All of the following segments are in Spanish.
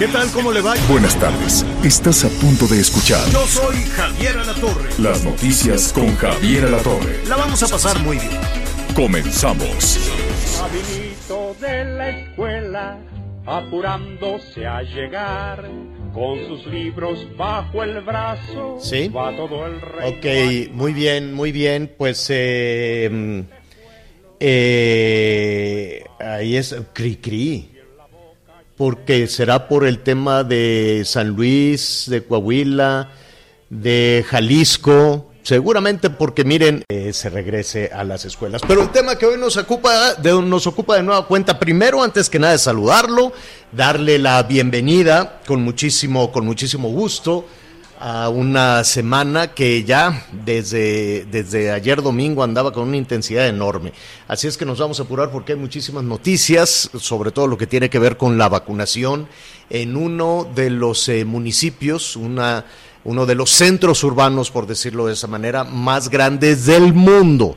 ¿Qué tal? ¿Cómo le va? Buenas tardes. Estás a punto de escuchar Yo soy Javier Alatorre. las noticias con Javier Alatorre. La vamos a pasar muy bien. Comenzamos. Caminito de la escuela, apurándose a llegar, con sus libros bajo el brazo, Sí. va todo el rey. Ok, muy bien, muy bien. Pues eh, mm, eh, ahí es Cri Cri. Porque será por el tema de San Luis, de Coahuila, de Jalisco. Seguramente porque miren, eh, se regrese a las escuelas. Pero el tema que hoy nos ocupa, de, nos ocupa de nueva cuenta, primero, antes que nada, saludarlo, darle la bienvenida con muchísimo, con muchísimo gusto a una semana que ya desde, desde ayer domingo andaba con una intensidad enorme. Así es que nos vamos a apurar porque hay muchísimas noticias, sobre todo lo que tiene que ver con la vacunación en uno de los eh, municipios, una, uno de los centros urbanos, por decirlo de esa manera, más grandes del mundo.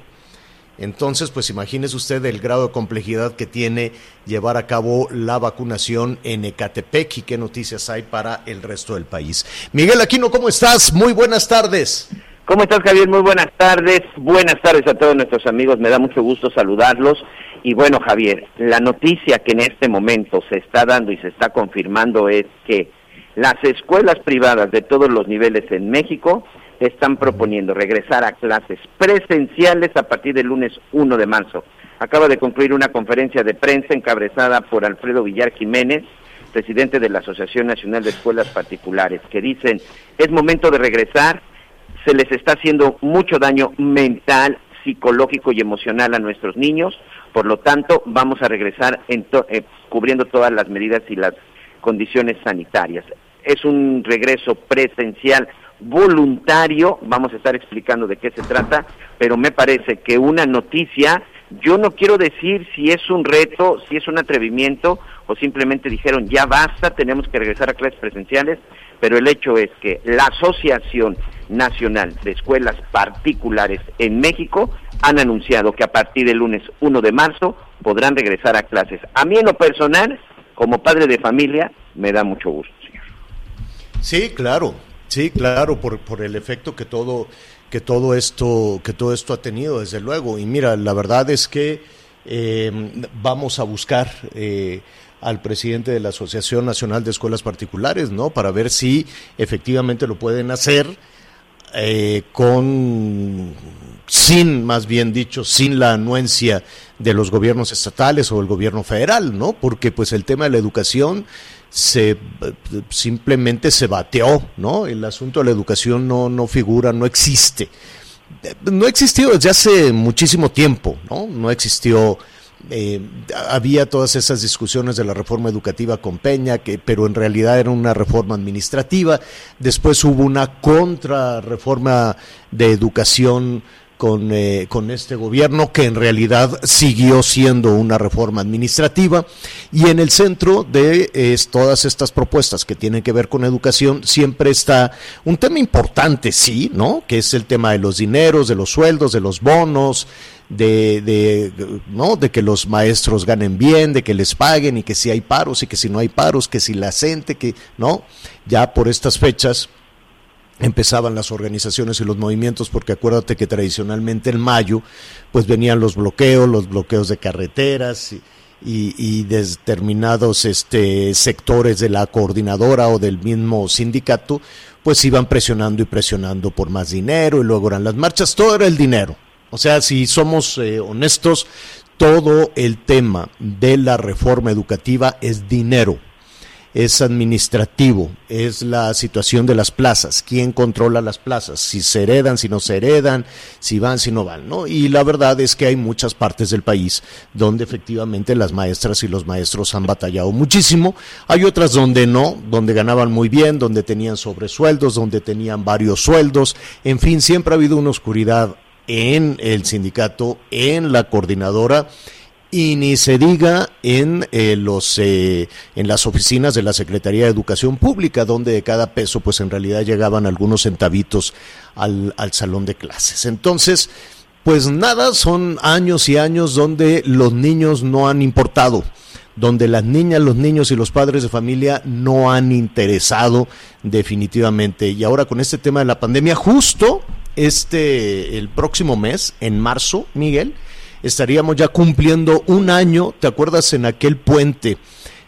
Entonces, pues imagínese usted el grado de complejidad que tiene llevar a cabo la vacunación en Ecatepec y qué noticias hay para el resto del país. Miguel Aquino, ¿cómo estás? Muy buenas tardes. ¿Cómo estás, Javier? Muy buenas tardes. Buenas tardes a todos nuestros amigos. Me da mucho gusto saludarlos. Y bueno, Javier, la noticia que en este momento se está dando y se está confirmando es que las escuelas privadas de todos los niveles en México están proponiendo regresar a clases presenciales a partir del lunes 1 de marzo. Acaba de concluir una conferencia de prensa encabezada por Alfredo Villar Jiménez, presidente de la Asociación Nacional de Escuelas Particulares, que dicen, es momento de regresar, se les está haciendo mucho daño mental, psicológico y emocional a nuestros niños, por lo tanto vamos a regresar en to- eh, cubriendo todas las medidas y las condiciones sanitarias. Es un regreso presencial voluntario, vamos a estar explicando de qué se trata, pero me parece que una noticia, yo no quiero decir si es un reto, si es un atrevimiento o simplemente dijeron ya basta, tenemos que regresar a clases presenciales, pero el hecho es que la Asociación Nacional de Escuelas Particulares en México han anunciado que a partir del lunes 1 de marzo podrán regresar a clases. A mí en lo personal, como padre de familia, me da mucho gusto, señor. Sí, claro, sí, claro, por, por el efecto que todo, que todo esto, que todo esto ha tenido, desde luego. Y mira, la verdad es que eh, vamos a buscar eh, al presidente de la Asociación Nacional de Escuelas Particulares, ¿no? Para ver si efectivamente lo pueden hacer eh, con sin, más bien dicho, sin la anuencia de los gobiernos estatales o el gobierno federal, ¿no? Porque pues el tema de la educación se simplemente se bateó, ¿no? El asunto de la educación no, no figura, no existe. No ha existido desde hace muchísimo tiempo, ¿no? No existió eh, había todas esas discusiones de la reforma educativa con Peña, que, pero en realidad era una reforma administrativa. Después hubo una contrarreforma de educación con, eh, con este gobierno, que en realidad siguió siendo una reforma administrativa. Y en el centro de todas estas propuestas que tienen que ver con educación, siempre está un tema importante, sí, ¿no? Que es el tema de los dineros, de los sueldos, de los bonos, de, de, ¿no? de que los maestros ganen bien, de que les paguen y que si hay paros y que si no hay paros, que si la gente, que no, ya por estas fechas empezaban las organizaciones y los movimientos, porque acuérdate que tradicionalmente en mayo, pues venían los bloqueos, los bloqueos de carreteras y, y, determinados este, sectores de la coordinadora o del mismo sindicato, pues iban presionando y presionando por más dinero y luego eran las marchas, todo era el dinero. O sea, si somos eh, honestos, todo el tema de la reforma educativa es dinero. Es administrativo, es la situación de las plazas, quién controla las plazas, si se heredan, si no se heredan, si van, si no van, ¿no? Y la verdad es que hay muchas partes del país donde efectivamente las maestras y los maestros han batallado muchísimo, hay otras donde no, donde ganaban muy bien, donde tenían sobresueldos, donde tenían varios sueldos, en fin, siempre ha habido una oscuridad en el sindicato, en la coordinadora, y ni se diga en eh, los eh, en las oficinas de la Secretaría de Educación Pública donde de cada peso pues en realidad llegaban algunos centavitos al, al salón de clases entonces pues nada son años y años donde los niños no han importado donde las niñas, los niños y los padres de familia no han interesado definitivamente. Y ahora con este tema de la pandemia, justo este, el próximo mes, en marzo, Miguel, estaríamos ya cumpliendo un año, ¿te acuerdas en aquel puente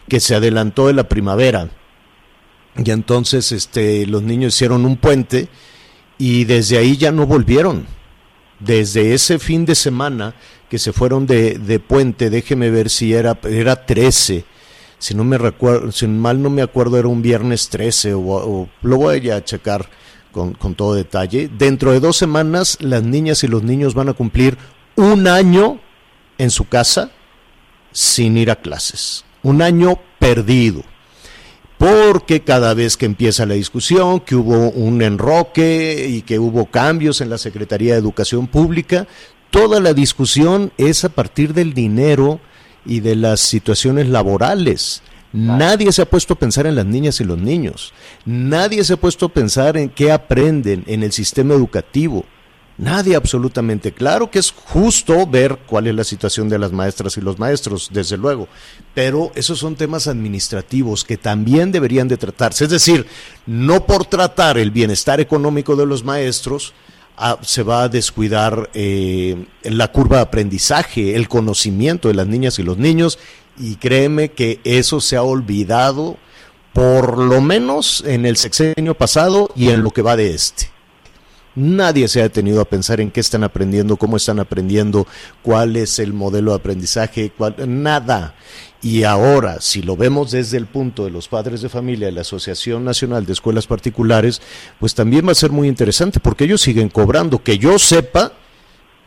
que se adelantó de la primavera? Y entonces este, los niños hicieron un puente y desde ahí ya no volvieron. Desde ese fin de semana que se fueron de, de puente, déjeme ver si era, era 13, si no me recuerdo, si mal no me acuerdo era un viernes 13 o, lo voy a checar con, con todo detalle. Dentro de dos semanas las niñas y los niños van a cumplir un año en su casa sin ir a clases. Un año perdido. Porque cada vez que empieza la discusión, que hubo un enroque y que hubo cambios en la Secretaría de Educación Pública, toda la discusión es a partir del dinero y de las situaciones laborales. Nadie se ha puesto a pensar en las niñas y los niños. Nadie se ha puesto a pensar en qué aprenden en el sistema educativo. Nadie absolutamente. Claro que es justo ver cuál es la situación de las maestras y los maestros, desde luego, pero esos son temas administrativos que también deberían de tratarse. Es decir, no por tratar el bienestar económico de los maestros, ah, se va a descuidar eh, la curva de aprendizaje, el conocimiento de las niñas y los niños, y créeme que eso se ha olvidado por lo menos en el sexenio pasado y en lo que va de este. Nadie se ha detenido a pensar en qué están aprendiendo, cómo están aprendiendo, cuál es el modelo de aprendizaje, nada. Y ahora, si lo vemos desde el punto de los padres de familia de la Asociación Nacional de Escuelas Particulares, pues también va a ser muy interesante porque ellos siguen cobrando. Que yo sepa,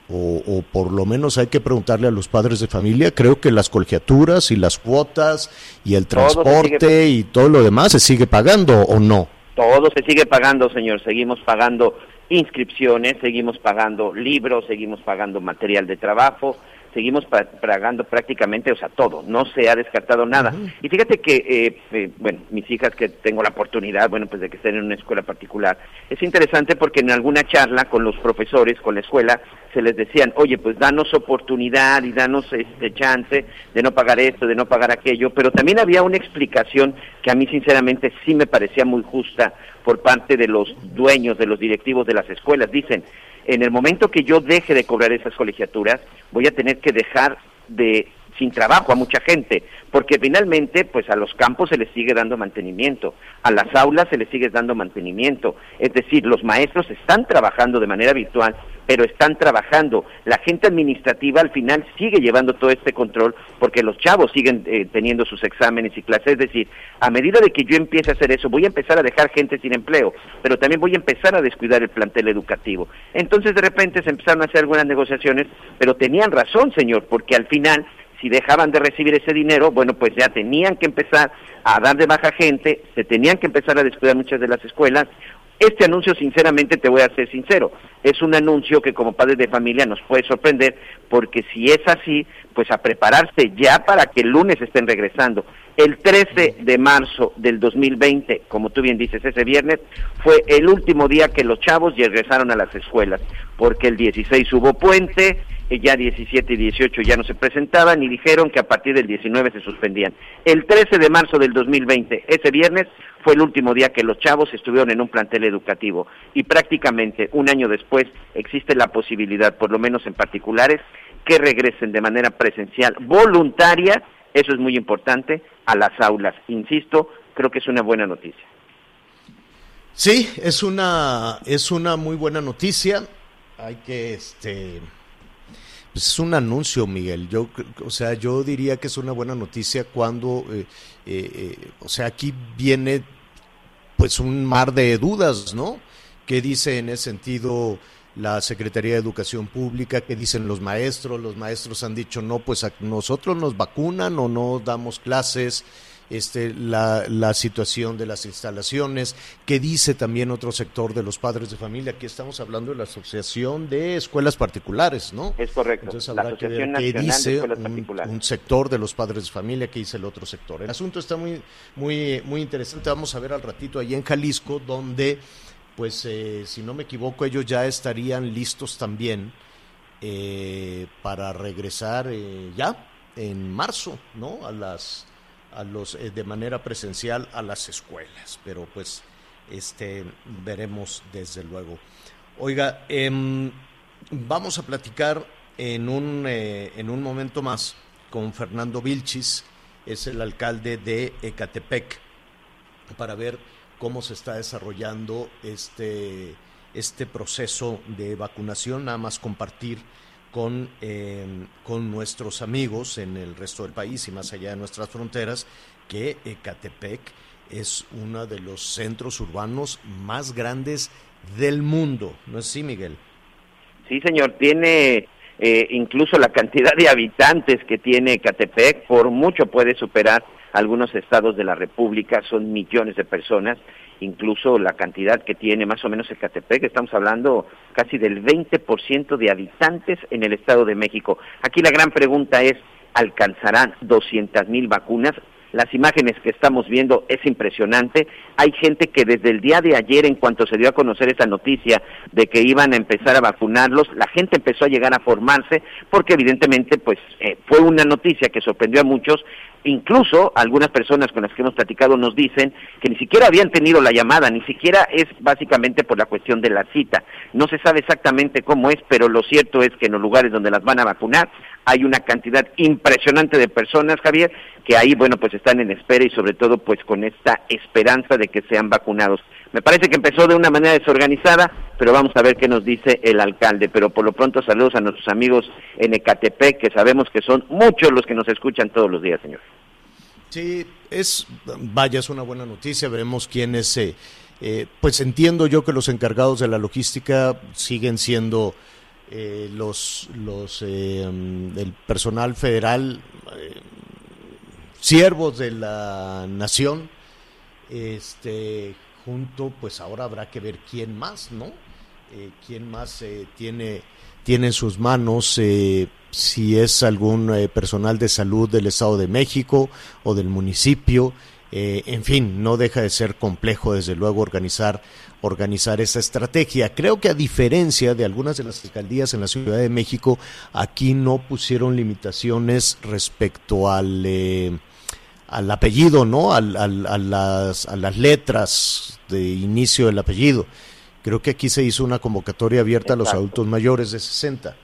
o, o, por lo menos hay que preguntarle a los padres de familia, creo que las colegiaturas y las cuotas y el transporte y todo lo demás se sigue pagando o no. Todo se sigue pagando, señor. Seguimos pagando inscripciones, seguimos pagando libros, seguimos pagando material de trabajo, seguimos pagando prácticamente, o sea, todo, no se ha descartado nada. Y fíjate que, eh, eh, bueno, mis hijas que tengo la oportunidad, bueno, pues de que estén en una escuela particular, es interesante porque en alguna charla con los profesores, con la escuela, se les decían, oye, pues danos oportunidad y danos este chance de no pagar esto, de no pagar aquello, pero también había una explicación que a mí sinceramente sí me parecía muy justa por parte de los dueños, de los directivos de las escuelas. Dicen, en el momento que yo deje de cobrar esas colegiaturas, voy a tener que dejar de sin trabajo a mucha gente, porque finalmente pues a los campos se les sigue dando mantenimiento, a las aulas se les sigue dando mantenimiento, es decir, los maestros están trabajando de manera virtual, pero están trabajando, la gente administrativa al final sigue llevando todo este control porque los chavos siguen eh, teniendo sus exámenes y clases, es decir, a medida de que yo empiece a hacer eso, voy a empezar a dejar gente sin empleo, pero también voy a empezar a descuidar el plantel educativo. Entonces de repente se empezaron a hacer algunas negociaciones, pero tenían razón, señor, porque al final si dejaban de recibir ese dinero, bueno, pues ya tenían que empezar a dar de baja gente, se tenían que empezar a descuidar muchas de las escuelas. Este anuncio, sinceramente, te voy a ser sincero, es un anuncio que como padres de familia nos puede sorprender, porque si es así, pues a prepararse ya para que el lunes estén regresando. El 13 de marzo del 2020, como tú bien dices, ese viernes, fue el último día que los chavos regresaron a las escuelas, porque el 16 hubo puente, ya 17 y 18 ya no se presentaban y dijeron que a partir del 19 se suspendían. El 13 de marzo del 2020, ese viernes, fue el último día que los chavos estuvieron en un plantel educativo y prácticamente un año después existe la posibilidad, por lo menos en particulares, que regresen de manera presencial voluntaria, eso es muy importante, a las aulas. Insisto, creo que es una buena noticia. Sí, es una, es una muy buena noticia. Hay que este, pues es un anuncio, Miguel. Yo, o sea, yo diría que es una buena noticia cuando, eh, eh, o sea, aquí viene pues un mar de dudas, ¿no? ¿Qué dice en ese sentido la Secretaría de Educación Pública? ¿Qué dicen los maestros? Los maestros han dicho, no, pues a nosotros nos vacunan o no damos clases este, la, la, situación de las instalaciones, que dice también otro sector de los padres de familia. Aquí estamos hablando de la Asociación de Escuelas Particulares, ¿no? Es correcto. Entonces habrá que ver qué dice un, sector de los padres de familia, qué dice el otro sector. El asunto está muy, muy, muy interesante. Vamos a ver al ratito ahí en Jalisco, donde, pues, eh, si no me equivoco, ellos ya estarían listos también eh, para regresar eh, ya en marzo, ¿no? A las a los eh, de manera presencial a las escuelas, pero pues este veremos desde luego. Oiga, em, vamos a platicar en un eh, en un momento más con Fernando Vilchis, es el alcalde de Ecatepec, para ver cómo se está desarrollando este este proceso de vacunación, nada más compartir con, em, con nuestros amigos en el resto del país y más allá de nuestras fronteras, que Ecatepec es uno de los centros urbanos más grandes del mundo. ¿No es así, Miguel? Sí, señor. Tiene eh, incluso la cantidad de habitantes que tiene Ecatepec, por mucho puede superar algunos estados de la República, son millones de personas incluso la cantidad que tiene más o menos Ecatepec, estamos hablando casi del 20% de habitantes en el Estado de México. Aquí la gran pregunta es, ¿alcanzarán 200 mil vacunas? Las imágenes que estamos viendo es impresionante. Hay gente que desde el día de ayer, en cuanto se dio a conocer esa noticia de que iban a empezar a vacunarlos, la gente empezó a llegar a formarse porque evidentemente pues eh, fue una noticia que sorprendió a muchos Incluso algunas personas con las que hemos platicado nos dicen que ni siquiera habían tenido la llamada, ni siquiera es básicamente por la cuestión de la cita. No se sabe exactamente cómo es, pero lo cierto es que en los lugares donde las van a vacunar hay una cantidad impresionante de personas, Javier, que ahí, bueno, pues están en espera y sobre todo pues con esta esperanza de que sean vacunados. Me parece que empezó de una manera desorganizada, pero vamos a ver qué nos dice el alcalde. Pero por lo pronto saludos a nuestros amigos en Ecatepec, que sabemos que son muchos los que nos escuchan todos los días, señor. Sí, es, vaya, es una buena noticia. Veremos quiénes, eh, eh, pues entiendo yo que los encargados de la logística siguen siendo eh, los, los eh, mm, el personal federal, siervos de la nación, este, junto, pues ahora habrá que ver quién más, ¿no? quién más tiene, tiene en sus manos si es algún eh, personal de salud del Estado de México o del municipio. Eh, en fin, no deja de ser complejo, desde luego, organizar, organizar esa estrategia. Creo que a diferencia de algunas de las alcaldías en la Ciudad de México, aquí no pusieron limitaciones respecto al, eh, al apellido, ¿no? Al, al, a, las, a las letras de inicio del apellido. Creo que aquí se hizo una convocatoria abierta a los adultos mayores de 60.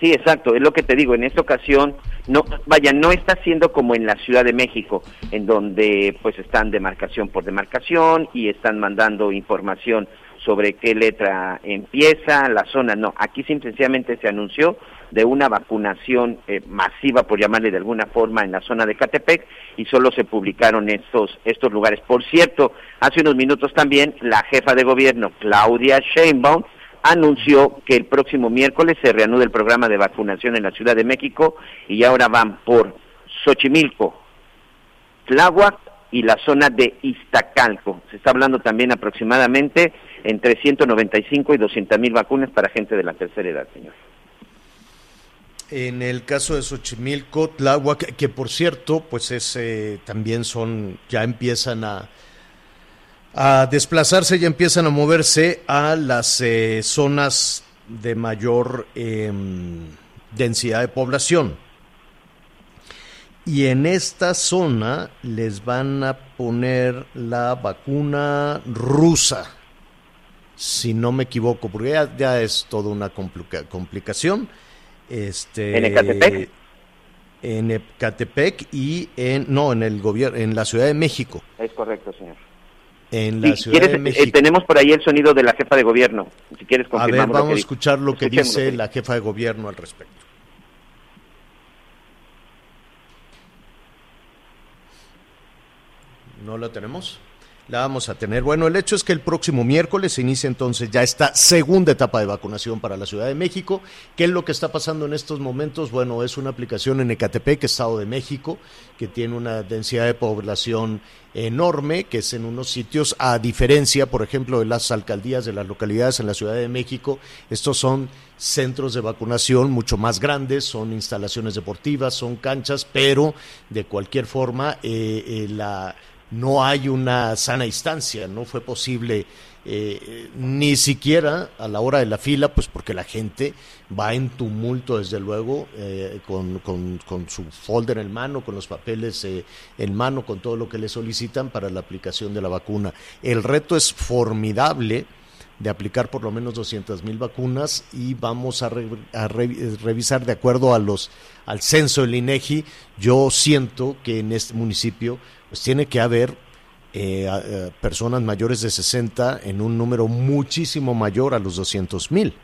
Sí, exacto, es lo que te digo, en esta ocasión, no, vaya, no está siendo como en la Ciudad de México, en donde pues están demarcación por demarcación y están mandando información sobre qué letra empieza la zona, no, aquí simplemente se anunció de una vacunación eh, masiva, por llamarle de alguna forma, en la zona de Catepec y solo se publicaron estos, estos lugares. Por cierto, hace unos minutos también la jefa de gobierno, Claudia Sheinbaum, anunció que el próximo miércoles se reanuda el programa de vacunación en la Ciudad de México y ahora van por Xochimilco, Tláhuac y la zona de Iztacalco. Se está hablando también aproximadamente entre 195 y 200 mil vacunas para gente de la tercera edad, señor. En el caso de Xochimilco, Tláhuac, que por cierto, pues es, eh, también son, ya empiezan a, a desplazarse y empiezan a moverse a las eh, zonas de mayor em, densidad de población. Y en esta zona les van a poner la vacuna rusa, si no me equivoco, porque ya, es toda una complicación. Este, ¿En Ecatepec? En Ecatepec y en, no, en el gobierno, en la Ciudad de México. Es correcto, señor en la Ciudad de eh, tenemos por ahí el sonido de la jefa de gobierno. Si quieres A ver, vamos a escuchar lo que dice la jefa de gobierno al respecto. ¿No la tenemos? La vamos a tener. Bueno, el hecho es que el próximo miércoles se inicia entonces ya esta segunda etapa de vacunación para la Ciudad de México. ¿Qué es lo que está pasando en estos momentos? Bueno, es una aplicación en Ecatepec, Estado de México, que tiene una densidad de población enorme, que es en unos sitios, a diferencia, por ejemplo, de las alcaldías de las localidades en la Ciudad de México, estos son centros de vacunación mucho más grandes, son instalaciones deportivas, son canchas, pero de cualquier forma eh, eh, la no hay una sana instancia, no fue posible eh, ni siquiera a la hora de la fila, pues porque la gente va en tumulto, desde luego, eh, con, su folder en mano, con los papeles eh, en mano, con todo lo que le solicitan para la aplicación de la vacuna. El reto es formidable de aplicar por lo menos 200 mil vacunas y vamos a, revisar de acuerdo a los al censo del INEGI. Yo siento que en este municipio pues tiene que haber eh, eh, personas mayores de 60 en un número muchísimo mayor a los 200 mil.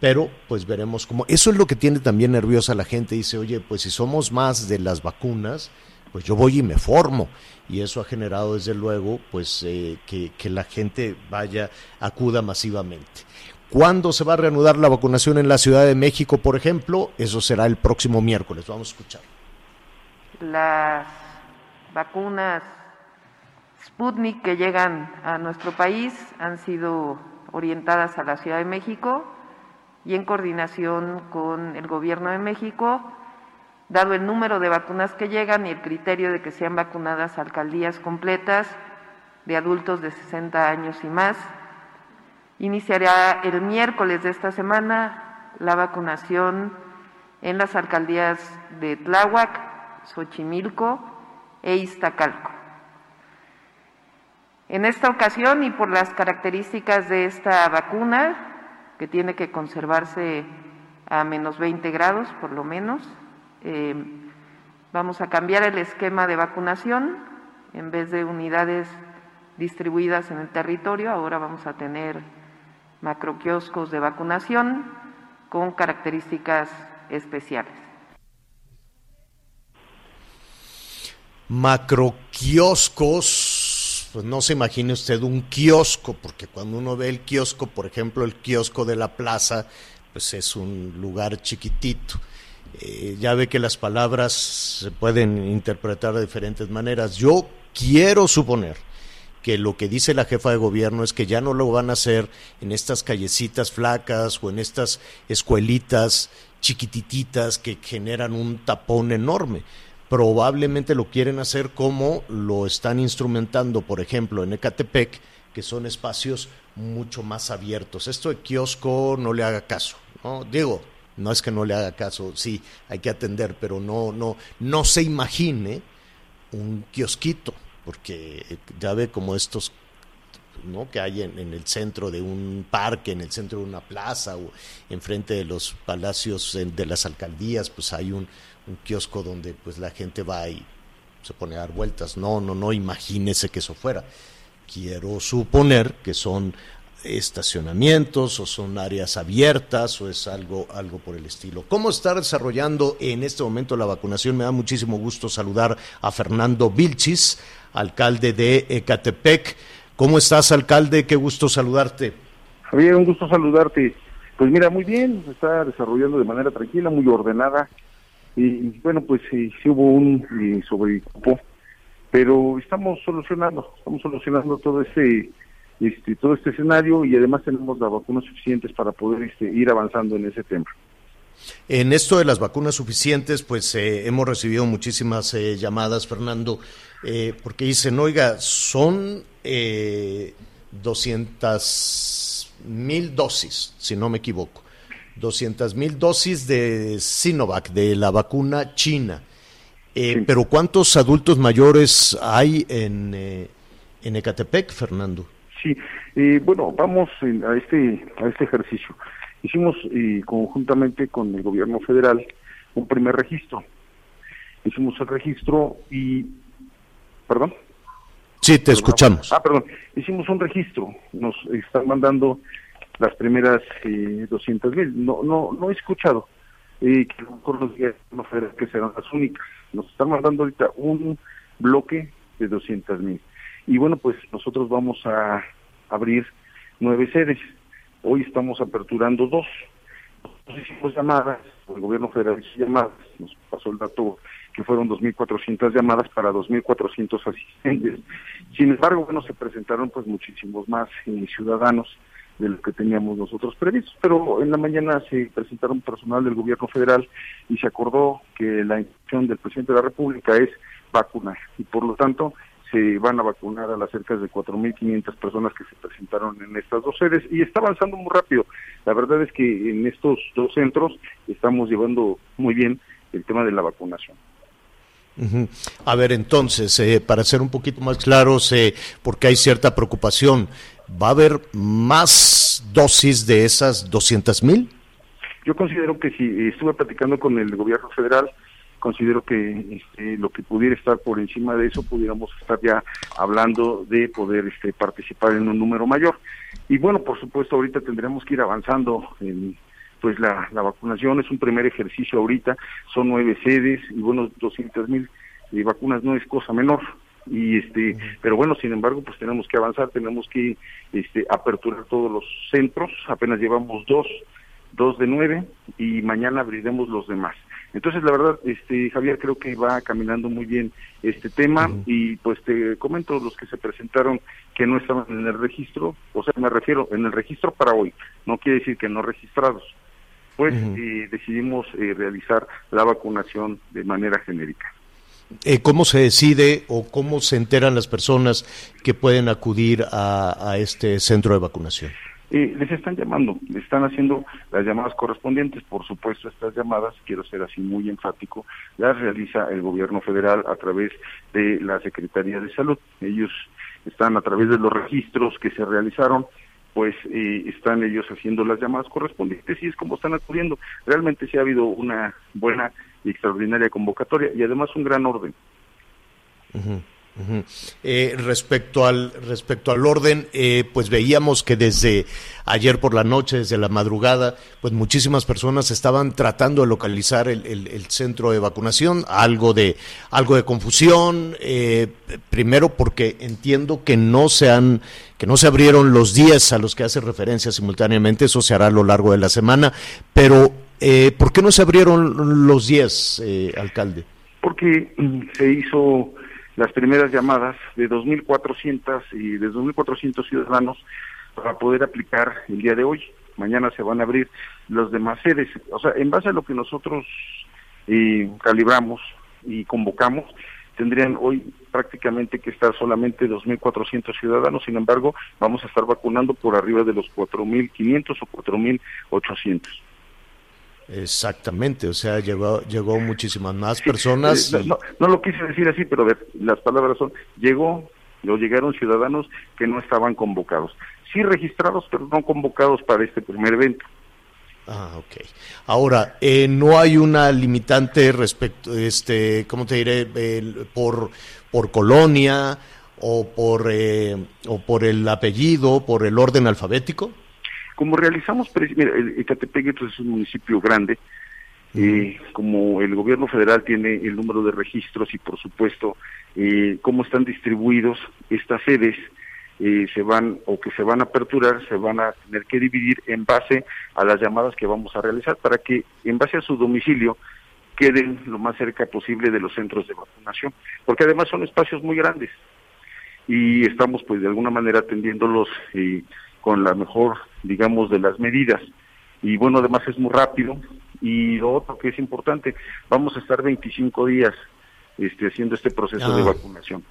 Pero pues veremos cómo. Eso es lo que tiene también nerviosa la gente. Dice, oye, pues si somos más de las vacunas, pues yo voy y me formo. Y eso ha generado desde luego pues eh, que, que la gente vaya, acuda masivamente. ¿Cuándo se va a reanudar la vacunación en la Ciudad de México, por ejemplo? Eso será el próximo miércoles. Vamos a escuchar. Las vacunas Sputnik que llegan a nuestro país han sido orientadas a la Ciudad de México y en coordinación con el Gobierno de México, dado el número de vacunas que llegan y el criterio de que sean vacunadas alcaldías completas de adultos de 60 años y más. Iniciará el miércoles de esta semana la vacunación en las alcaldías de Tláhuac, Xochimilco e Iztacalco. En esta ocasión y por las características de esta vacuna, que tiene que conservarse a menos 20 grados por lo menos, eh, vamos a cambiar el esquema de vacunación. En vez de unidades distribuidas en el territorio, ahora vamos a tener macroquioscos de vacunación con características especiales. Macroquioscos pues no se imagine usted un kiosco, porque cuando uno ve el kiosco, por ejemplo, el kiosco de la plaza, pues es un lugar chiquitito. Eh, ya ve que las palabras se pueden interpretar de diferentes maneras. Yo quiero suponer que lo que dice la jefa de gobierno es que ya no lo van a hacer en estas callecitas flacas o en estas escuelitas chiquitititas que generan un tapón enorme probablemente lo quieren hacer como lo están instrumentando, por ejemplo, en Ecatepec, que son espacios mucho más abiertos. Esto de kiosco no le haga caso, ¿no? Digo, no es que no le haga caso, sí, hay que atender, pero no, no, no se imagine un kiosquito, porque ya ve como estos ¿no? que hay en, el centro de un parque, en el centro de una plaza o enfrente de los palacios de las alcaldías, pues hay un, un kiosco donde pues la gente va y se pone a dar vueltas. No, no, no, imagínese que eso fuera. Quiero suponer que son estacionamientos o son áreas abiertas o es algo, algo por el estilo. ¿Cómo está desarrollando en este momento la vacunación? Me da muchísimo gusto saludar a Fernando Vilchis, alcalde de Ecatepec. ¿Cómo estás, alcalde? Qué gusto saludarte. Javier, un gusto saludarte. Pues mira, muy bien, se está desarrollando de manera tranquila, muy ordenada y bueno, pues sí, hubo un sobrecupo, pero estamos solucionando, estamos solucionando todo este, este, todo este escenario y además tenemos las vacunas suficientes para poder este, ir avanzando en ese tema. En esto de las vacunas suficientes, pues eh, hemos recibido muchísimas eh, llamadas, Fernando, eh, porque dicen, oiga, son eh, 200 mil dosis, si no me equivoco. 200 mil dosis de Sinovac, de la vacuna china. Eh, pero ¿cuántos adultos mayores hay en, eh, en Ecatepec, Fernando? Sí, eh, bueno, vamos a este a este ejercicio. Hicimos conjuntamente con el gobierno federal un primer registro. Hicimos el registro y, perdón. Sí, te escuchamos. Ah, perdón, hicimos un registro, nos están mandando las primeras eh, 200 mil. No, no, no he escuchado eh, que a lo mejor los días que serán las únicas. Nos están mandando ahorita un bloque de 200 mil. Y bueno, pues nosotros vamos a abrir nueve sedes. Hoy estamos aperturando dos. Nosotros hicimos llamadas, el gobierno federal hizo llamadas, nos pasó el dato que fueron 2.400 llamadas para 2.400 asistentes. Sin embargo, bueno, se presentaron pues muchísimos más eh, ciudadanos de lo que teníamos nosotros previstos, pero en la mañana se presentaron personal del gobierno federal y se acordó que la intención del presidente de la República es vacunar y por lo tanto se van a vacunar a las cerca de 4.500 personas que se presentaron en estas dos sedes y está avanzando muy rápido. La verdad es que en estos dos centros estamos llevando muy bien el tema de la vacunación. A ver, entonces, eh, para ser un poquito más claros, eh, porque hay cierta preocupación, ¿va a haber más dosis de esas 200 mil? Yo considero que si estuve platicando con el gobierno federal, considero que este, lo que pudiera estar por encima de eso, pudiéramos estar ya hablando de poder este, participar en un número mayor. Y bueno, por supuesto, ahorita tendremos que ir avanzando en pues la, la vacunación es un primer ejercicio ahorita, son nueve sedes y bueno, 200 mil eh, vacunas no es cosa menor y este pero bueno sin embargo pues tenemos que avanzar tenemos que este aperturar todos los centros apenas llevamos dos dos de nueve y mañana abriremos los demás. Entonces la verdad este Javier creo que va caminando muy bien este tema y pues te comento los que se presentaron que no estaban en el registro o sea me refiero en el registro para hoy no quiere decir que no registrados pues decidimos eh, realizar la vacunación de manera genérica. Eh, ¿Cómo se decide o cómo se enteran las personas que pueden acudir a, este centro de vacunación? Eh, les están llamando, están haciendo las llamadas correspondientes. Por supuesto, estas llamadas, quiero ser así muy enfático, las realiza el gobierno federal a través de la Secretaría de Salud. Ellos están a través de los registros que se realizaron pues eh, están ellos haciendo las llamadas correspondientes y es como están acudiendo. Realmente sí ha habido una buena y extraordinaria convocatoria y además un gran orden. Eh, respecto al respecto al orden, eh, pues veíamos que desde ayer por la noche, desde la madrugada, pues muchísimas personas estaban tratando de localizar el, centro de vacunación, algo de algo de confusión, eh, primero porque entiendo que no se han que no se abrieron los días a los que hace referencia simultáneamente, eso se hará a lo largo de la semana, pero ¿por qué no se abrieron los 10, alcalde? Porque mm, se hizo las primeras llamadas de 2.400 y de 2.400 ciudadanos para poder aplicar el día de hoy. Mañana se van a abrir los demás sedes. O sea, en base a lo que nosotros eh, calibramos y convocamos, tendrían hoy prácticamente que estar solamente 2.400 ciudadanos, sin embargo, vamos a estar vacunando por arriba de los 4.500 o 4.800. Exactamente, o sea, llegó, llegó muchísimas más personas. No, no, lo quise decir así, pero ver, las palabras son, llegó, lo llegaron ciudadanos que no estaban convocados. Sí registrados, pero no convocados para este primer evento. Ah, ok. Ahora, eh, no hay una limitante respecto, este, ¿cómo te diré? por, por colonia o por, eh, o por el apellido, por el orden alfabético. Como realizamos, mira, Ecatepec es un municipio grande, eh, como el gobierno federal tiene el número de registros y por supuesto eh, cómo están distribuidos estas sedes, eh, se van o que se van a aperturar, se van a tener que dividir en base a las llamadas que vamos a realizar para que en base a su domicilio queden lo más cerca posible de los centros de vacunación, porque además son espacios muy grandes y estamos pues de alguna manera atendiéndolos eh, con la mejor, digamos, de las medidas. Y bueno, además es muy rápido. Y lo otro que es importante, vamos a estar 25 días este, haciendo este proceso de ah. vacunación.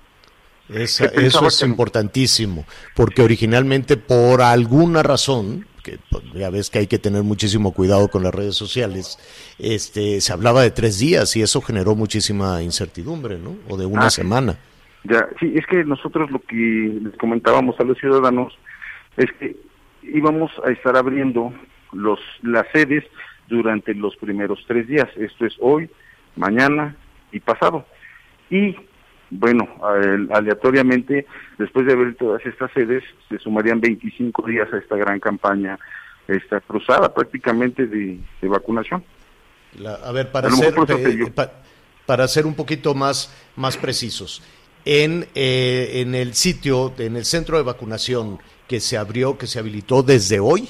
eso es importantísimo, porque originalmente por alguna razón, que pues, ya ves que hay que tener muchísimo cuidado con las redes sociales, este, se hablaba de tres días y eso generó muchísima incertidumbre, ¿no? O de una ah, semana. Ya, sí, es que nosotros lo que les comentábamos a los ciudadanos es que íbamos a estar abriendo los las sedes durante los primeros tres días. Esto es hoy, mañana y pasado. Y bueno, aleatoriamente, después de abrir todas estas sedes, se sumarían 25 días a esta gran campaña, esta cruzada prácticamente de, vacunación. a ver, para ser, eh, para ser un poquito más, más precisos, en, eh, en el sitio, en el centro de vacunación que se abrió, que se habilitó desde hoy,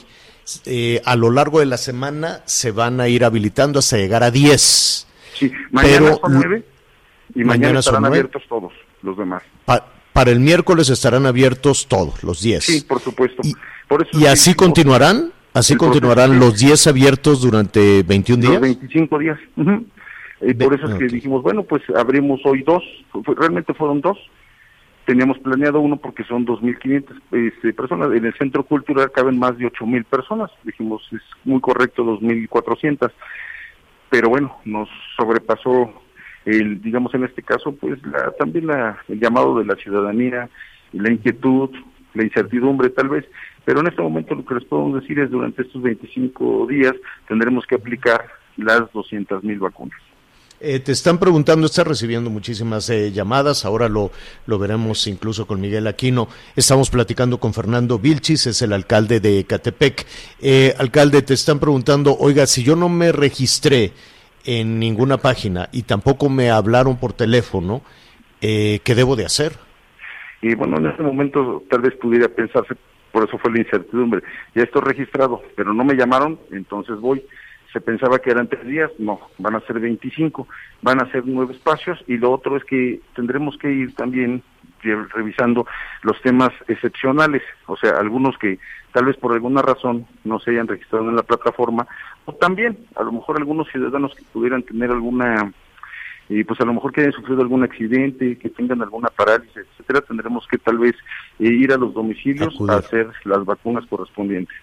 eh, a lo largo de la semana se van a ir habilitando hasta llegar a 10. Sí, mañana son 9 y mañana, estarán abiertos todos los demás. para el miércoles estarán abiertos todos, los 10. Sí, por supuesto. ¿Y, así continuarán? ¿Así continuarán los 10 abiertos durante 21 días? Los 25 días. Y por eso es que dijimos, bueno, pues abrimos hoy dos, realmente fueron dos. Teníamos planeado uno porque son 2.500 este, personas. En el centro cultural caben más de 8.000 personas. Dijimos, es muy correcto 2.400. Pero bueno, nos sobrepasó el, digamos en este caso, pues la, también la, el llamado de la ciudadanía, la inquietud, la incertidumbre tal vez, pero en este momento lo que les podemos decir es durante estos 25 días tendremos que aplicar las 200.000 mil vacunas. Eh, te están preguntando, estás recibiendo muchísimas eh, llamadas, ahora lo, lo veremos incluso con Miguel Aquino. Estamos platicando con Fernando Vilchis, es el alcalde de Catepec. Eh, alcalde, te están preguntando, oiga, si yo no me registré en ninguna página y tampoco me hablaron por teléfono, ¿qué debo de hacer? Y bueno, en este momento tal vez pudiera pensarse, por eso fue la incertidumbre, ya estoy registrado, pero no me llamaron, entonces voy se pensaba que eran tres días, no, van a ser 25, van a ser nueve espacios y lo otro es que tendremos que ir también revisando los temas excepcionales, o sea, algunos que tal vez por alguna razón no se hayan registrado en la plataforma, o también a lo mejor algunos ciudadanos que pudieran tener alguna, y pues a lo mejor que hayan sufrido algún accidente, que tengan alguna parálisis, etcétera, tendremos que tal vez eh, ir a los domicilios a hacer las vacunas correspondientes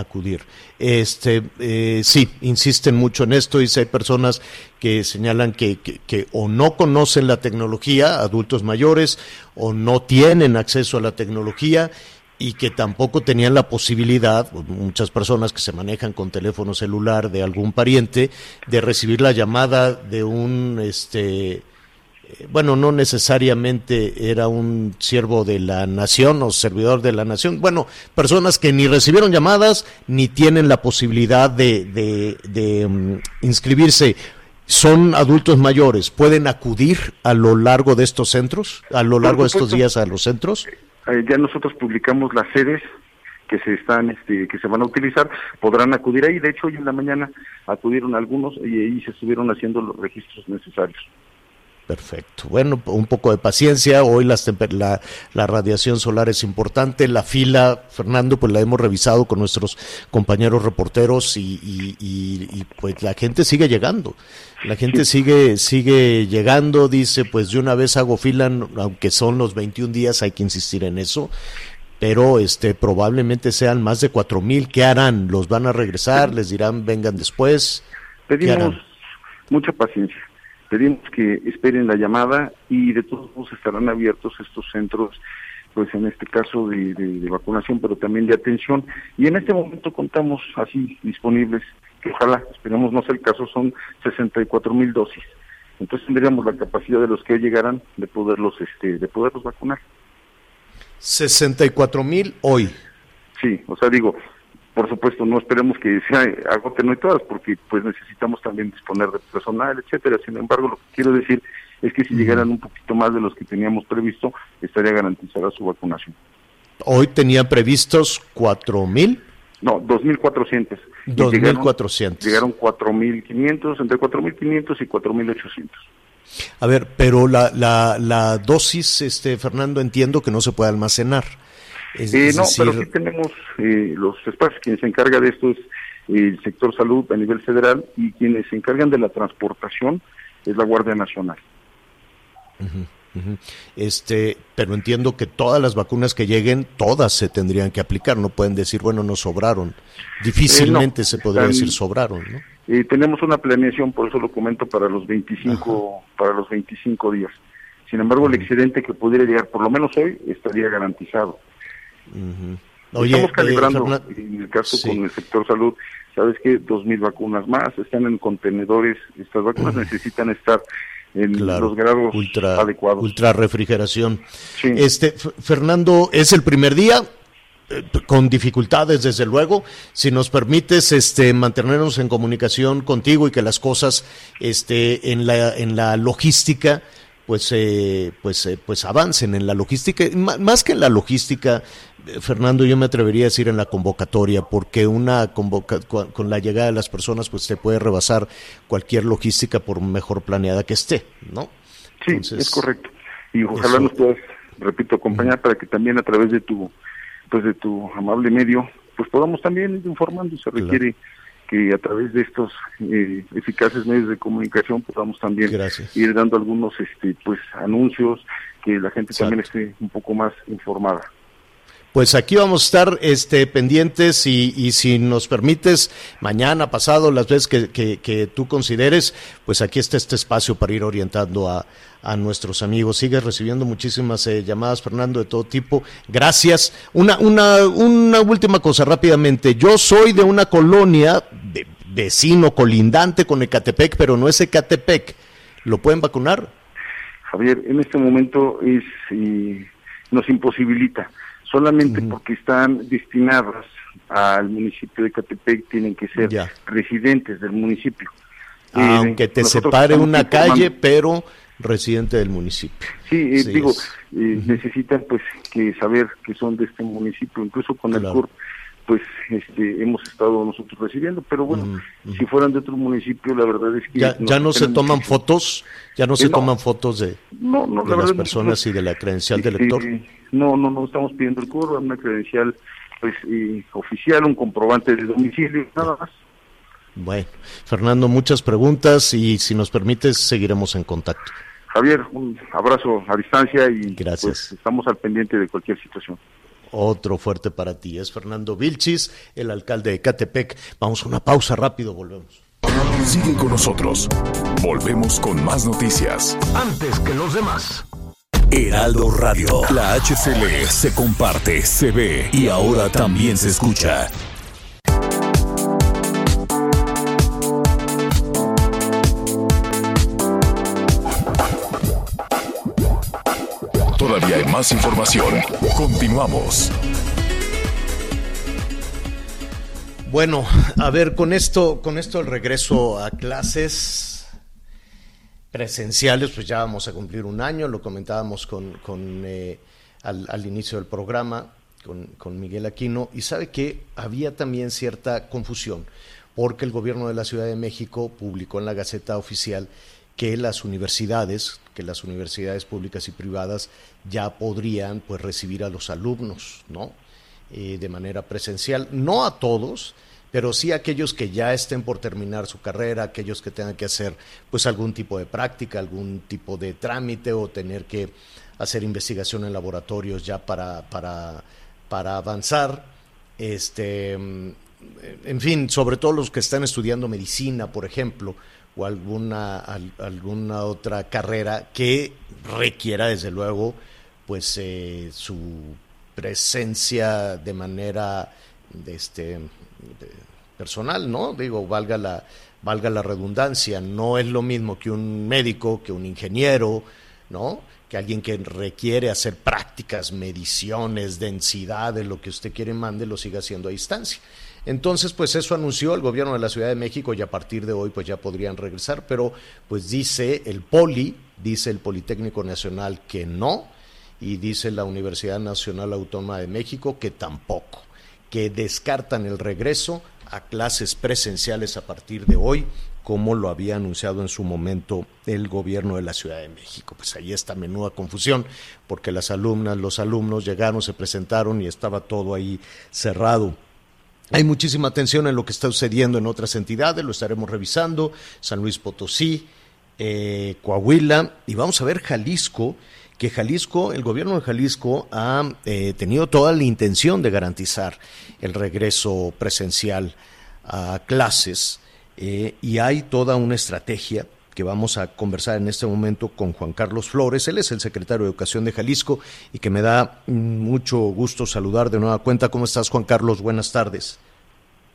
acudir. Este, eh, sí, insisten mucho en esto y hay personas que señalan que, que, o no conocen la tecnología, adultos mayores, o no tienen acceso a la tecnología y que tampoco tenían la posibilidad, muchas personas que se manejan con teléfono celular de algún pariente, de recibir la llamada de un este bueno, no necesariamente era un siervo de la nación o servidor de la nación, bueno, personas que ni recibieron llamadas ni tienen la posibilidad de, de, mm, inscribirse. Son adultos mayores, ¿pueden acudir a lo largo de estos centros, a lo largo de estos días a los centros? Eh, ya nosotros publicamos las sedes que se están este, que se van a utilizar. Podrán acudir ahí. De hecho hoy en la mañana acudieron algunos y ahí se estuvieron haciendo los registros necesarios Perfecto. Bueno, un poco de paciencia. Hoy las la, la, radiación solar es importante. La fila, Fernando, pues la hemos revisado con nuestros compañeros reporteros y, y, pues la gente sigue llegando. La gente sigue sigue llegando. Dice, pues de una vez hago fila, aunque son los 21 días, hay que insistir en eso. Pero este probablemente sean más de cuatro mil. ¿Qué harán? ¿Los van a regresar? ¿Les dirán vengan después? Pedimos mucha paciencia pedimos que esperen la llamada y de todos modos estarán abiertos estos centros pues en este caso de, vacunación, pero también de atención. Y en este momento contamos así disponibles, que ojalá, esperemos no sea el caso, son 64 mil dosis. Entonces tendríamos la capacidad de los que llegaran de poderlos, este, de poderlos vacunar. 64 mil hoy. Sí, o sea, digo, por supuesto, no esperemos que se agoten hoy todas, porque pues necesitamos también disponer de personal, etcétera. Sin embargo, lo que quiero decir es que si llegaran un poquito más de los que teníamos previsto, estaría garantizada su vacunación. Hoy tenían previstos cuatro mil. No, 2.400. 2.400. Llegaron, llegaron 4.500, entre 4.500 y 4.800. A ver, pero la, la, la dosis, este Fernando, entiendo que no se puede almacenar. Eh, no, pero sí tenemos eh, los espacios. Quien se encarga de esto es el sector salud a nivel federal y quienes se encargan de la transportación es la Guardia Nacional. Este, pero entiendo que todas las vacunas que lleguen, todas se tendrían que aplicar. No pueden decir, bueno, no sobraron. Difícilmente se podría decir sobraron, ¿no? tenemos una planeación, por eso lo comento, para los 25, para los 25 días. Sin embargo, el excedente que pudiera llegar, por lo menos hoy, estaría garantizado. Estamos calibrando, en el caso con el sector salud, sabes que dos mil vacunas más están en contenedores, estas vacunas necesitan estar en los grados ultra, adecuados. Ultra refrigeración. Este, Fernando, es el primer día eh, con dificultades desde luego. Si nos permites este mantenernos en comunicación contigo y que las cosas este en la en la logística pues eh, pues eh, pues avancen en la logística más que en la logística Fernando yo me atrevería a decir en la convocatoria porque una convoca con la llegada de las personas pues te puede rebasar cualquier logística por mejor planeada que esté no sí es correcto. Y ojalá nos puedas repito acompañar para que también a través de tu pues de tu amable medio pues podamos también ir informando se requiere que a través de estos eh, eficaces medios de comunicación podamos también ir dando algunos este pues anuncios que la gente también esté un poco más informada pues aquí vamos a estar este, pendientes y, y, si nos permites, mañana, pasado, las veces que, que, tú consideres, pues aquí está este espacio para ir orientando a, a nuestros amigos. Sigues recibiendo muchísimas eh, llamadas, Fernando, de todo tipo. Gracias. Una, una, una última cosa rápidamente. Yo soy de una colonia de, vecino, colindante con Ecatepec, pero no es Ecatepec. ¿Lo pueden vacunar? Javier, en este momento es, nos imposibilita solamente porque están destinadas al municipio de Catepec tienen que ser residentes del municipio. Ah, aunque te separe una calle, pero residente del municipio. Sí, eh, digo, eh, necesitan pues que saber que son de este municipio, incluso con el CURP, pues este, hemos estado nosotros recibiendo, pero bueno, si fueran de otro municipio, la verdad es que... ¿Ya, no se toman fotos? ¿Ya no se toman fotos de, las personas y de la credencial del elector? No, no, no estamos pidiendo el curro, una credencial pues oficial, un comprobante de domicilio, nada más. Bueno, Fernando, muchas preguntas y si nos permites seguiremos en contacto. Javier, un abrazo a distancia y Gracias. Pues, estamos al pendiente de cualquier situación. Otro fuerte para ti es Fernando Vilchis, el alcalde de Catepec. Vamos a una pausa rápido, volvemos. Sigue con nosotros. Volvemos con más noticias. Antes que los demás. Heraldo Radio. La HCL se comparte, se ve y ahora también se escucha. Todavía hay más información. Continuamos. Bueno, a ver, con esto, con esto el regreso a clases presenciales, pues ya vamos a cumplir un año, lo comentábamos con, con eh, al, inicio del programa con, con, Miguel Aquino, y sabe que había también cierta confusión, porque el gobierno de la Ciudad de México publicó en la Gaceta Oficial que las universidades, que las universidades públicas y privadas ya podrían pues recibir a los alumnos, ¿no? Eh, de manera presencial, no a todos, pero sí aquellos que ya estén por terminar su carrera, aquellos que tengan que hacer pues algún tipo de práctica, algún tipo de trámite o tener que hacer investigación en laboratorios ya para, para, para avanzar. Este, en fin, sobre todo los que están estudiando medicina, por ejemplo, o alguna, alguna otra carrera que requiera, desde luego, pues eh, su presencia de manera de este, personal, ¿no? Digo, valga la, valga la redundancia, no es lo mismo que un médico, que un ingeniero, ¿no? Que alguien que requiere hacer prácticas, mediciones, densidades, lo que usted quiere mande, lo siga haciendo a distancia. Entonces, pues eso anunció el gobierno de la Ciudad de México y a partir de hoy pues ya podrían regresar, pero pues dice el Poli, dice el Politécnico Nacional que no y dice la Universidad Nacional Autónoma de México que tampoco, que descartan el regreso a clases presenciales a partir de hoy, como lo había anunciado en su momento el gobierno de la Ciudad de México. Pues ahí está menuda confusión, porque las alumnas, los alumnos llegaron, se presentaron y estaba todo ahí cerrado. Hay muchísima atención en lo que está sucediendo en otras entidades, lo estaremos revisando, San Luis Potosí, eh, Coahuila, y vamos a ver Jalisco, que Jalisco, el gobierno de Jalisco ha eh, tenido toda la intención de garantizar el regreso presencial a clases eh, y hay toda una estrategia que vamos a conversar en este momento con Juan Carlos Flores. Él es el secretario de Educación de Jalisco y que me da mucho gusto saludar de nueva cuenta. ¿Cómo estás, Juan Carlos? Buenas tardes.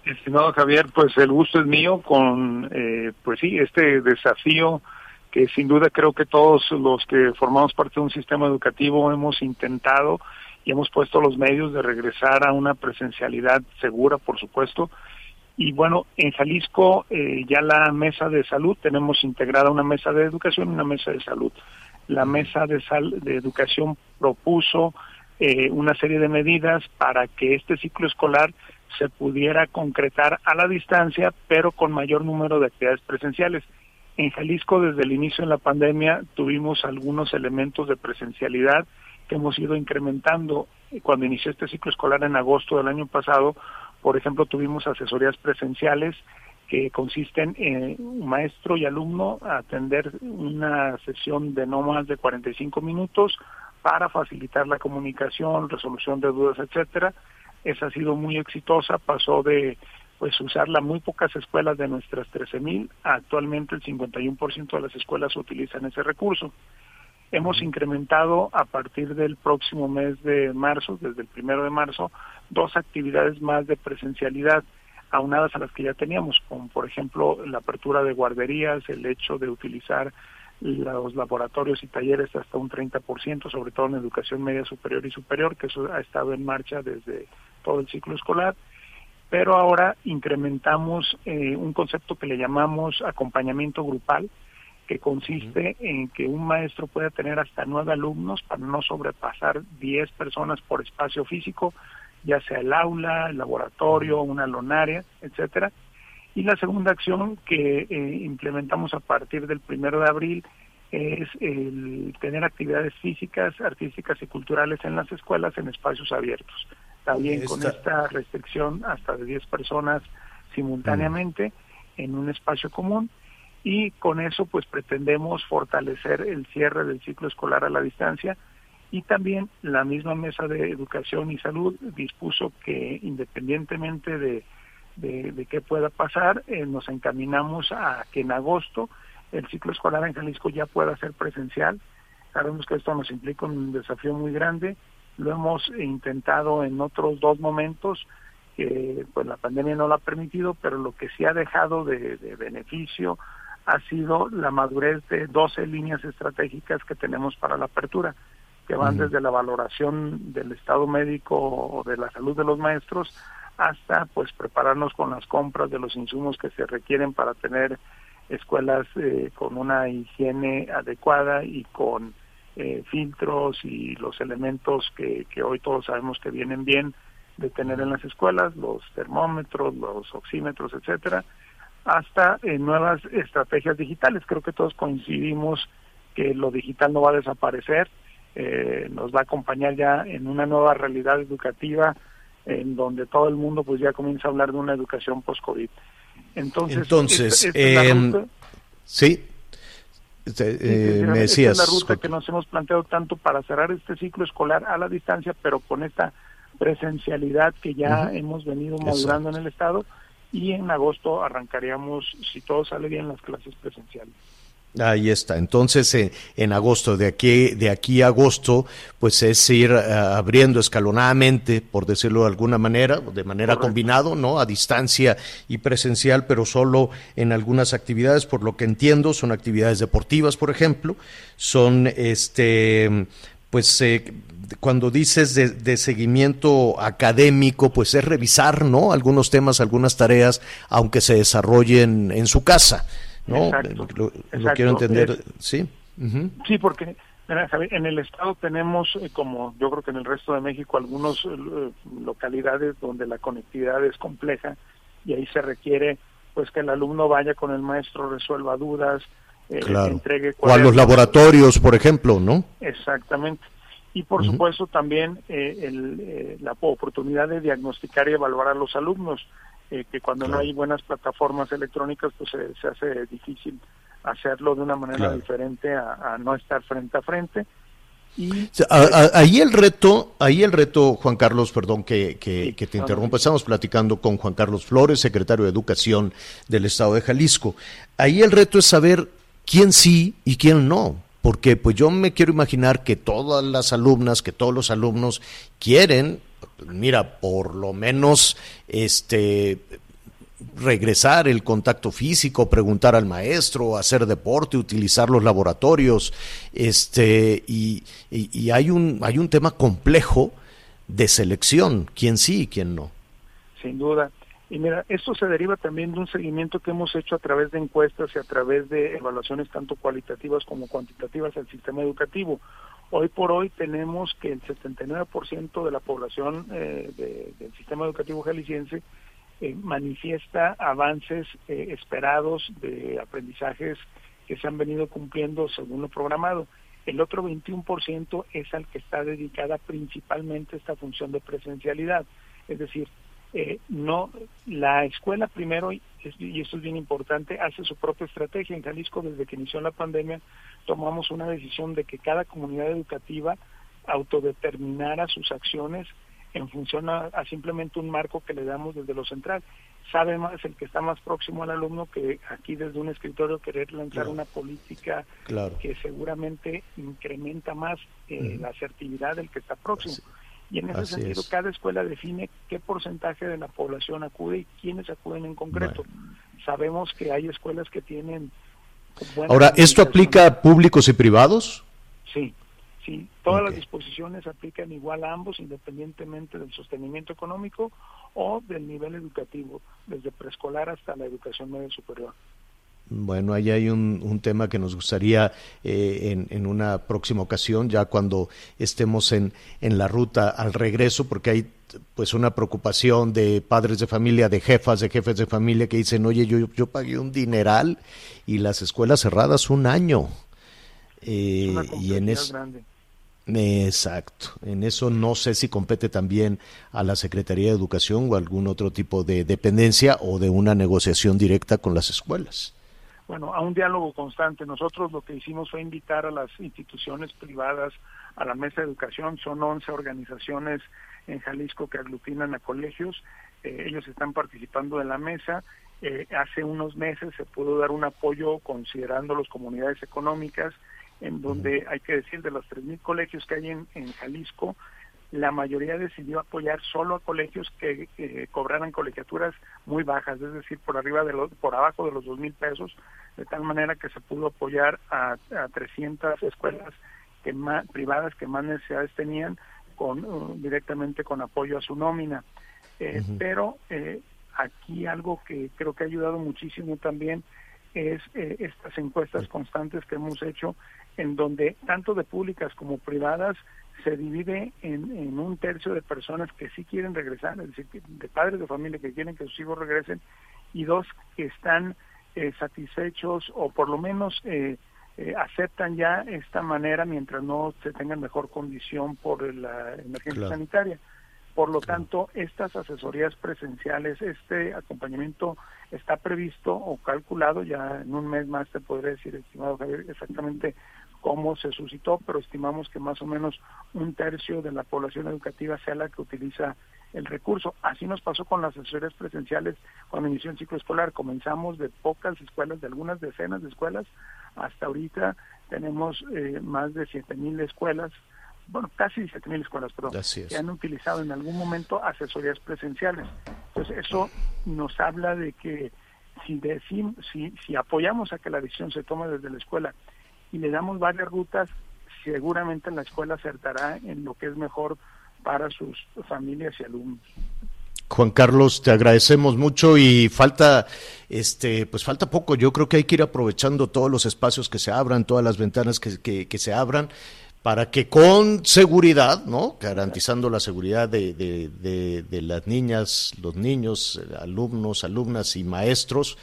Estimado Javier, pues el gusto es mío con, eh, pues sí, este desafío que sin duda creo que todos los que formamos parte de un sistema educativo hemos intentado y hemos puesto los medios de regresar a una presencialidad segura, por supuesto. Y bueno, en Jalisco eh, ya la mesa de salud, tenemos integrada una mesa de educación y una mesa de salud. La mesa de, sal, de educación propuso eh, una serie de medidas para que este ciclo escolar se pudiera concretar a la distancia, pero con mayor número de actividades presenciales. En Jalisco, desde el inicio de la pandemia, tuvimos algunos elementos de presencialidad que hemos ido incrementando. Cuando inició este ciclo escolar en agosto del año pasado, por ejemplo, tuvimos asesorías presenciales que consisten en maestro y alumno atender una sesión de no más de 45 minutos para facilitar la comunicación, resolución de dudas, etcétera. Esa ha sido muy exitosa, pasó de pues usarla muy pocas escuelas de nuestras 13.000, actualmente el 51% de las escuelas utilizan ese recurso. Hemos incrementado a partir del próximo mes de marzo, desde el primero de marzo, dos actividades más de presencialidad aunadas a las que ya teníamos, como por ejemplo la apertura de guarderías, el hecho de utilizar los laboratorios y talleres hasta un 30%, sobre todo en educación media superior y superior, que eso ha estado en marcha desde todo el ciclo escolar, pero ahora incrementamos eh, un concepto que le llamamos acompañamiento grupal, que consiste en que un maestro pueda tener hasta nueve alumnos para no sobrepasar diez personas por espacio físico, ya sea el aula, el laboratorio, una lonaria, etcétera. Y la segunda acción que eh, implementamos a partir del primero de abril es el tener actividades físicas, artísticas y culturales en las escuelas en espacios abiertos. También con esta restricción hasta de 10 personas simultáneamente en un espacio común y con eso pues pretendemos fortalecer el cierre del ciclo escolar a la distancia y también la misma mesa de educación y salud dispuso que independientemente de, de, qué pueda pasar, eh, nos encaminamos a que en agosto el ciclo escolar en Jalisco ya pueda ser presencial. Sabemos que esto nos implica un desafío muy grande, lo hemos intentado en otros dos momentos, que pues la pandemia no lo ha permitido, pero lo que sí ha dejado de, beneficio ha sido la madurez de 12 líneas estratégicas que tenemos para la apertura, que van desde la valoración del estado médico o de la salud de los maestros hasta pues prepararnos con las compras de los insumos que se requieren para tener escuelas eh, con una higiene adecuada y con eh, filtros y los elementos que, que hoy todos sabemos que vienen bien de tener en las escuelas, los termómetros, los oxímetros, etcétera, hasta eh, nuevas estrategias digitales. Creo que todos coincidimos que lo digital no va a desaparecer, eh, nos va a acompañar ya en una nueva realidad educativa en donde todo el mundo pues ya comienza a hablar de una educación post-COVID. Entonces, Entonces em, sí, eh, me decías. es la ruta que nos hemos planteado tanto para cerrar este ciclo escolar a la distancia, pero con esta presencialidad que ya hemos venido madurando en el Estado y en agosto arrancaríamos, si todo sale bien, las clases presenciales. Ahí está. Entonces, eh, en agosto, de aquí, de aquí a agosto, pues es ir eh, abriendo escalonadamente, por decirlo de alguna manera, de manera combinado, ¿no? A distancia y presencial, pero solo en algunas actividades, por lo que entiendo, son actividades deportivas, por ejemplo, son, este, pues, eh, cuando dices de, de, seguimiento académico, pues es revisar, ¿no? Algunos temas, algunas tareas, aunque se desarrollen en su casa. ¿no? lo, quiero entender, ¿sí? Sí, porque en el estado tenemos, eh, como yo creo que en el resto de México, algunas eh, localidades donde la conectividad es compleja y ahí se requiere pues que el alumno vaya con el maestro, resuelva dudas, eh, entregue... O a los laboratorios, por ejemplo, ¿no? Exactamente. Y por supuesto también el, la oportunidad de diagnosticar y evaluar a los alumnos. Eh, que cuando no hay buenas plataformas electrónicas, pues se hace difícil hacerlo de una manera diferente a, no estar frente a frente. Y, ahí el reto, ahí el reto, Juan Carlos, perdón que, que, te interrumpa, estamos platicando con Juan Carlos Flores, secretario de Educación del Estado de Jalisco. Ahí el reto es saber quién sí y quién no, porque pues yo me quiero imaginar que todas las alumnas, que todos los alumnos quieren mira, por lo menos este regresar el contacto físico, preguntar al maestro, hacer deporte, utilizar los laboratorios, este, y, y hay un hay un tema complejo de selección, quién sí y quién no. Sin duda. Y mira, esto se deriva también de un seguimiento que hemos hecho a través de encuestas y a través de evaluaciones tanto cualitativas como cuantitativas al sistema educativo. Hoy por hoy tenemos que el 79% de la población eh, del sistema educativo jalisciense eh, manifiesta avances eh, esperados de aprendizajes que se han venido cumpliendo según lo programado. El otro 21% es al que está dedicada principalmente esta función de presencialidad. Es decir, eh, no la escuela primero y esto es bien importante hace su propia estrategia. En Jalisco desde que inició la pandemia tomamos una decisión de que cada comunidad educativa autodeterminara sus acciones en función a, simplemente un marco que le damos desde lo central. Sabe más el que está más próximo al alumno que aquí desde un escritorio querer lanzar una política que seguramente incrementa más eh, la asertividad del que está próximo y en ese sentido, cada escuela define qué porcentaje de la población acude y quiénes acuden en concreto. Sabemos que hay escuelas que tienen... Ahora, ¿esto aplica a públicos y privados? Sí, sí. Todas las disposiciones aplican igual a ambos, independientemente del sostenimiento económico o del nivel educativo, desde preescolar hasta la educación media superior. Bueno, ahí hay un, tema que nos gustaría eh, en, una próxima ocasión, ya cuando estemos en, en la ruta al regreso, porque hay pues una preocupación de padres de familia, de jefas, de jefes de familia que dicen, oye, yo, yo pagué un dineral y las escuelas cerradas un año. Eh, y en eso... Exacto. En eso no sé si compete también a la Secretaría de Educación o algún otro tipo de dependencia o de una negociación directa con las escuelas bueno, a un diálogo constante. Nosotros lo que hicimos fue invitar a las instituciones privadas a la mesa de educación. Son 11 organizaciones en Jalisco que aglutinan a colegios. Eh, ellos están participando en la mesa. Eh, hace unos meses se pudo dar un apoyo considerando las comunidades económicas, en donde hay que decir de los 3.000 colegios que hay en, en Jalisco, la mayoría decidió apoyar solo a colegios que cobraran colegiaturas muy bajas, es decir, por arriba de los, por abajo de los dos mil pesos, de tal manera que se pudo apoyar a, a 300 escuelas que más, privadas que más necesidades tenían con uh, directamente con apoyo a su nómina. Eh, pero eh, aquí algo que creo que ha ayudado muchísimo también es eh, estas encuestas constantes que hemos hecho en donde tanto de públicas como privadas se divide en, en, un tercio de personas que sí quieren regresar, es decir, de padres de familia que quieren que sus hijos regresen, y dos que están eh, satisfechos o por lo menos eh, eh, aceptan ya esta manera mientras no se tengan mejor condición por la emergencia sanitaria. Por lo tanto, estas asesorías presenciales, este acompañamiento está previsto o calculado, ya en un mes más te podré decir, estimado Javier, exactamente cómo se suscitó, pero estimamos que más o menos un tercio de la población educativa sea la que utiliza el recurso. Así nos pasó con las asesorías presenciales cuando inició el ciclo escolar. Comenzamos de pocas escuelas, de algunas decenas de escuelas, hasta ahorita tenemos eh, más de siete mil escuelas, bueno, casi siete mil escuelas, perdón, que han utilizado en algún momento asesorías presenciales. Entonces, eso nos habla de que si, decimos, si, si apoyamos a que la decisión se tome desde la escuela y le damos varias rutas, seguramente la escuela acertará en lo que es mejor para sus familias y alumnos. Juan Carlos, te agradecemos mucho y falta, este, pues falta poco. Yo creo que hay que ir aprovechando todos los espacios que se abran, todas las ventanas que, que, se abran, para que con seguridad, ¿no? Garantizando la seguridad de, de, de las niñas, los niños, alumnos, alumnas y maestros,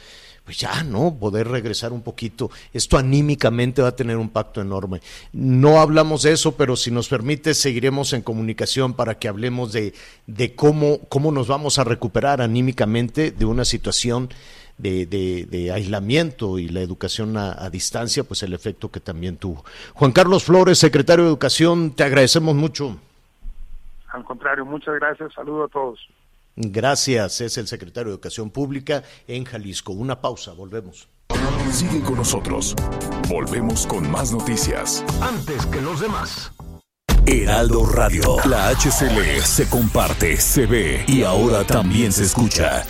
pues ya, ¿no? Poder regresar un poquito. Esto anímicamente va a tener un pacto enorme. No hablamos de eso, pero si nos permite, seguiremos en comunicación para que hablemos de, de cómo, cómo nos vamos a recuperar anímicamente de una situación de, de, aislamiento y la educación a, a, distancia, pues el efecto que también tuvo. Juan Carlos Flores, secretario de Educación, te agradecemos mucho. Al contrario, muchas gracias. Saludo a todos. Gracias, es el secretario de Educación Pública en Jalisco. Una pausa, volvemos. Sigue con nosotros. Volvemos con más noticias. Antes que los demás. Heraldo Radio, la HCL se comparte, se ve y ahora también se escucha.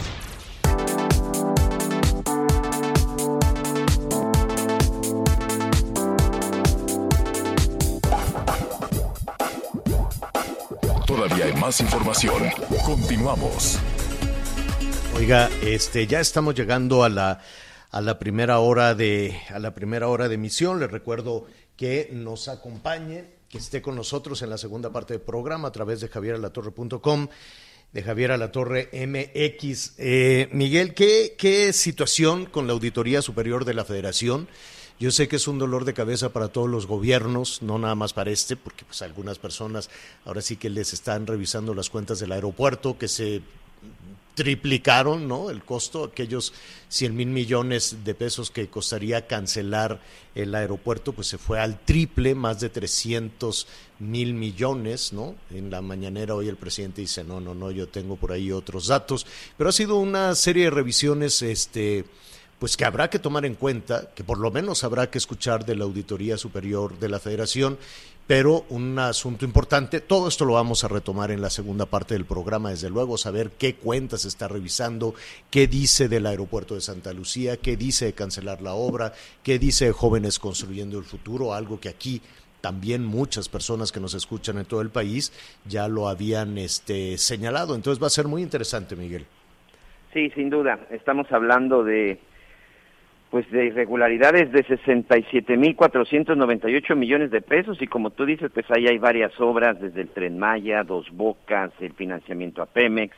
Información. Continuamos. Oiga, este, ya estamos llegando a la, a la primera hora de a la primera hora de emisión. Les recuerdo que nos acompañe, que esté con nosotros en la segunda parte del programa a través de javieralatorre.com, de Javier Alatorre MX. Eh, Miguel, ¿qué, ¿qué situación con la Auditoría Superior de la Federación? Yo sé que es un dolor de cabeza para todos los gobiernos, no nada más para este, porque pues algunas personas ahora sí que les están revisando las cuentas del aeropuerto, que se triplicaron ¿no? el costo, aquellos 100 mil millones de pesos que costaría cancelar el aeropuerto, pues se fue al triple, más de 300 mil millones, ¿no? En la mañanera hoy el presidente dice, no, no, no, yo tengo por ahí otros datos, pero ha sido una serie de revisiones, este pues que habrá que tomar en cuenta, que por lo menos habrá que escuchar de la Auditoría Superior de la Federación, pero un asunto importante, todo esto lo vamos a retomar en la segunda parte del programa, desde luego, saber qué cuentas está revisando, qué dice del aeropuerto de Santa Lucía, qué dice de cancelar la obra, qué dice de jóvenes construyendo el futuro, algo que aquí también muchas personas que nos escuchan en todo el país ya lo habían este, señalado. Entonces va a ser muy interesante, Miguel. Sí, sin duda. Estamos hablando de pues de irregularidades de 67.498 millones de pesos. Y como tú dices, pues ahí hay varias obras, desde el Tren Maya, Dos Bocas, el financiamiento a Pemex,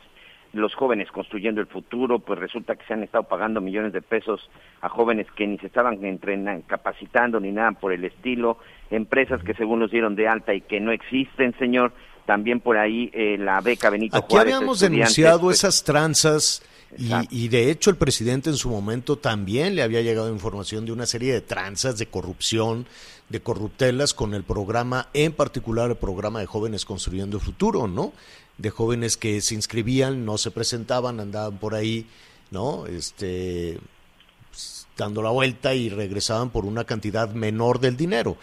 los jóvenes construyendo el futuro, pues resulta que se han estado pagando millones de pesos a jóvenes que ni se estaban entrenando, capacitando ni nada por el estilo, empresas que según los dieron de alta y que no existen, señor, también por ahí eh, la beca Benito Aquí habíamos denunciado pues, esas tranzas y, de hecho el presidente en su momento también le había llegado información de una serie de tranzas, de corrupción, de corruptelas con el programa, en particular el programa de jóvenes construyendo el futuro, ¿no? De jóvenes que se inscribían, no se presentaban, andaban por ahí, ¿no? Este, pues, dando la vuelta y regresaban por una cantidad menor del dinero.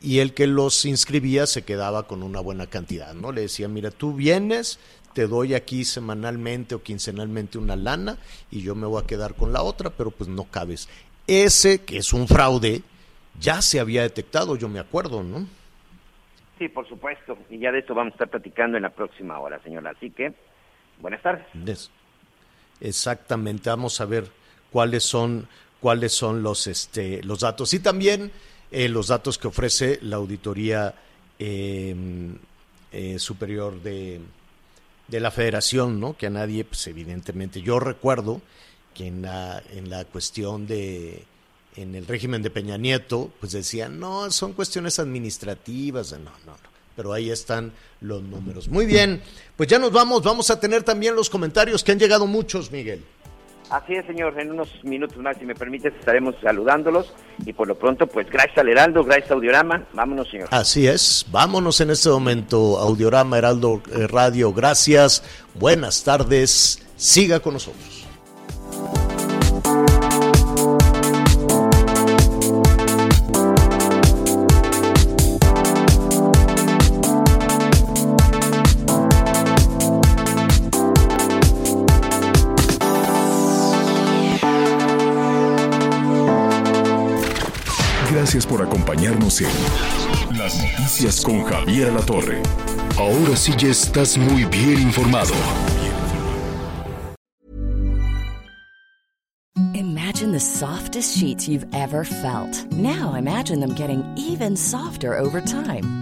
Y el que los inscribía se quedaba con una buena cantidad, ¿no? Le decía, mira, tú vienes, te doy aquí semanalmente o quincenalmente una lana y yo me voy a quedar con la otra, pero pues no cabes. Ese, que es un fraude, ya se había detectado, yo me acuerdo, ¿no? Sí, por supuesto, y ya de eso vamos a estar platicando en la próxima hora, señora. Así que, buenas tardes. Exactamente, vamos a ver cuáles son cuáles son los este los datos y también eh, los datos que ofrece la auditoría eh, eh, superior de de la federación, ¿no? Que a nadie, pues evidentemente, yo recuerdo que en la, en la cuestión de, en el régimen de Peña Nieto, pues decían, no, son cuestiones administrativas, no, no, no, pero ahí están los números. Muy bien, pues ya nos vamos, vamos a tener también los comentarios que han llegado muchos, Miguel. Así es, señor. En unos minutos más, si me permite, estaremos saludándolos. Y por lo pronto, pues gracias al Heraldo, gracias a Audiorama. Vámonos, señor. Así es. Vámonos en este momento. Audiorama, Heraldo eh, Radio, gracias. Buenas tardes. Siga con nosotros. Gracias por acompañarnos en Las Noticias con Javier La Torre. Ahora sí ya estás muy bien informado. Imagine the softest sheets you've ever felt. Now imagine them getting even softer over time.